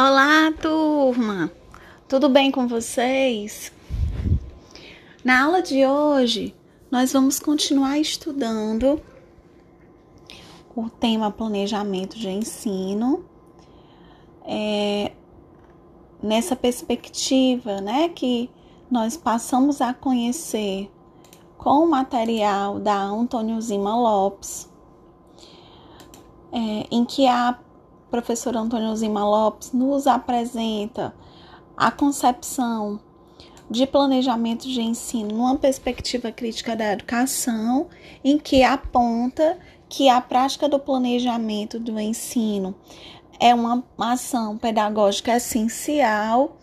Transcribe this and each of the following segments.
Olá, turma! Tudo bem com vocês? Na aula de hoje, nós vamos continuar estudando o tema planejamento de ensino. É, nessa perspectiva, né, que nós passamos a conhecer com o material da Antônio Zima Lopes, é, em que a professora Antônio Zima Lopes nos apresenta a concepção de planejamento de ensino numa perspectiva crítica da educação, em que aponta que a prática do planejamento do ensino é uma ação pedagógica essencial,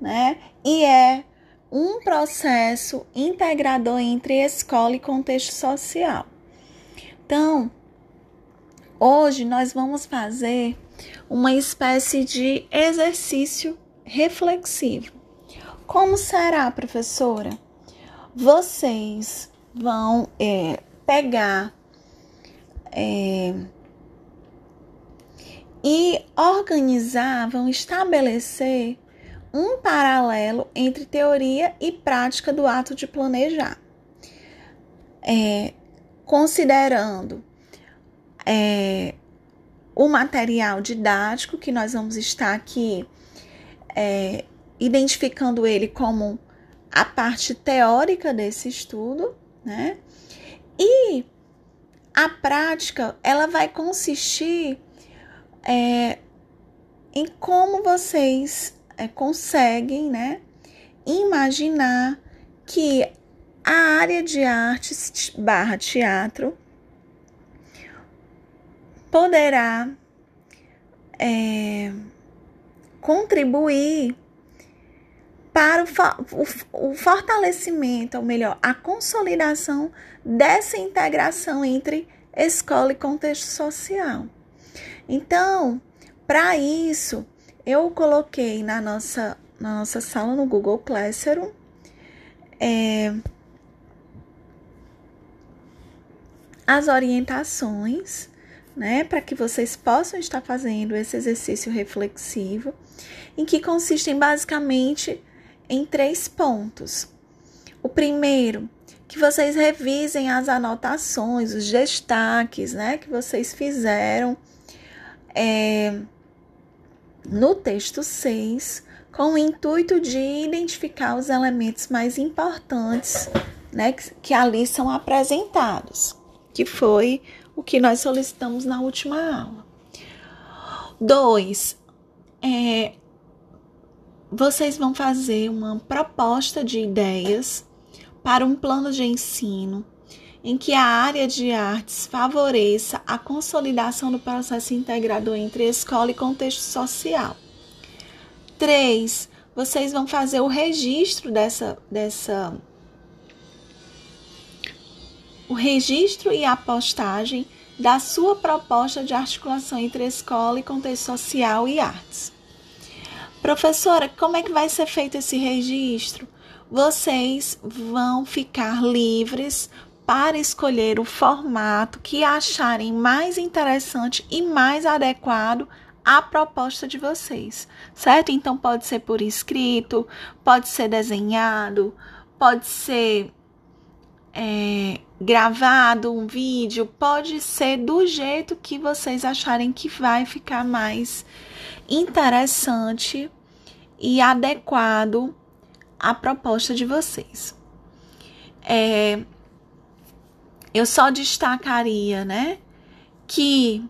né? E é um processo integrador entre escola e contexto social. Então, hoje nós vamos fazer uma espécie de exercício reflexivo. Como será, professora? Vocês vão é, pegar é, e organizar, vão estabelecer um paralelo entre teoria e prática do ato de planejar, é, considerando é, o material didático que nós vamos estar aqui é, identificando ele como a parte teórica desse estudo, né? E a prática ela vai consistir é, em como vocês é, conseguem, né, imaginar que a área de artes barra teatro poderá é, contribuir para o, o, fortalecimento, ou melhor, a consolidação dessa integração entre escola e contexto social. Então, para isso, eu coloquei na nossa, na nossa sala no Google Classroom é, as orientações, né, para que vocês possam estar fazendo esse exercício reflexivo, em que consistem basicamente em três pontos. O primeiro, que vocês revisem as anotações, os destaques, né, que vocês fizeram é, no texto 6, com o intuito de identificar os elementos mais importantes, né, que, que ali são apresentados, que foi o que nós solicitamos na última aula. Dois, é, vocês vão fazer uma proposta de ideias para um plano de ensino em que a área de artes favoreça a consolidação do processo integrador entre escola e contexto social. 3. Vocês vão fazer o registro dessa, dessa o registro e a postagem da sua proposta de articulação entre escola e contexto social e artes. Professora, como é que vai ser feito esse registro? Vocês vão ficar livres para escolher o formato que acharem mais interessante e mais adequado à proposta de vocês, certo? Então pode ser por escrito, pode ser desenhado, pode ser é, gravado um vídeo, pode ser do jeito que vocês acharem que vai ficar mais interessante e adequado à proposta de vocês. É, eu só destacaria, né, que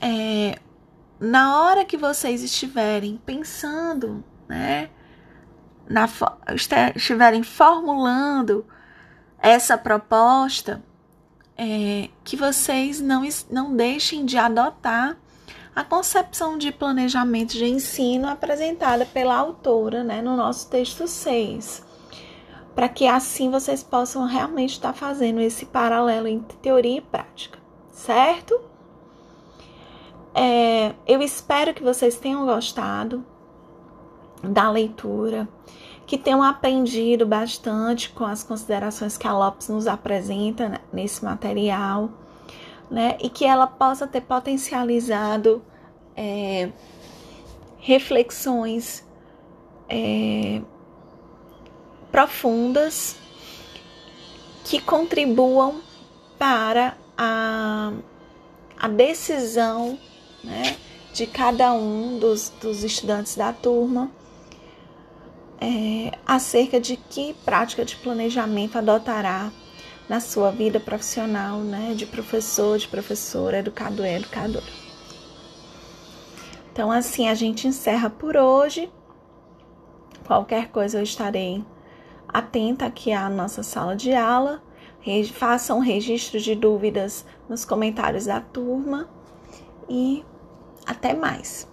é, na hora que vocês estiverem pensando, né, na, estiverem formulando essa proposta, é, que vocês não, não deixem de adotar a concepção de planejamento de ensino apresentada pela autora né, no nosso texto 6 para que assim vocês possam realmente estar fazendo esse paralelo entre teoria e prática, certo? É, eu espero que vocês tenham gostado da leitura, que tenham aprendido bastante com as considerações que a Lopes nos apresenta né, nesse material, né? E que ela possa ter potencializado é, reflexões é, profundas que contribuam para a, a decisão né, de cada um dos, dos estudantes da turma é, acerca de que prática de planejamento adotará na sua vida profissional, né, de professor, de professora, educador educadora. Então, assim a gente encerra por hoje. Qualquer coisa eu estarei atenta aqui à nossa sala de aula. Façam um registro de dúvidas nos comentários da turma e até mais.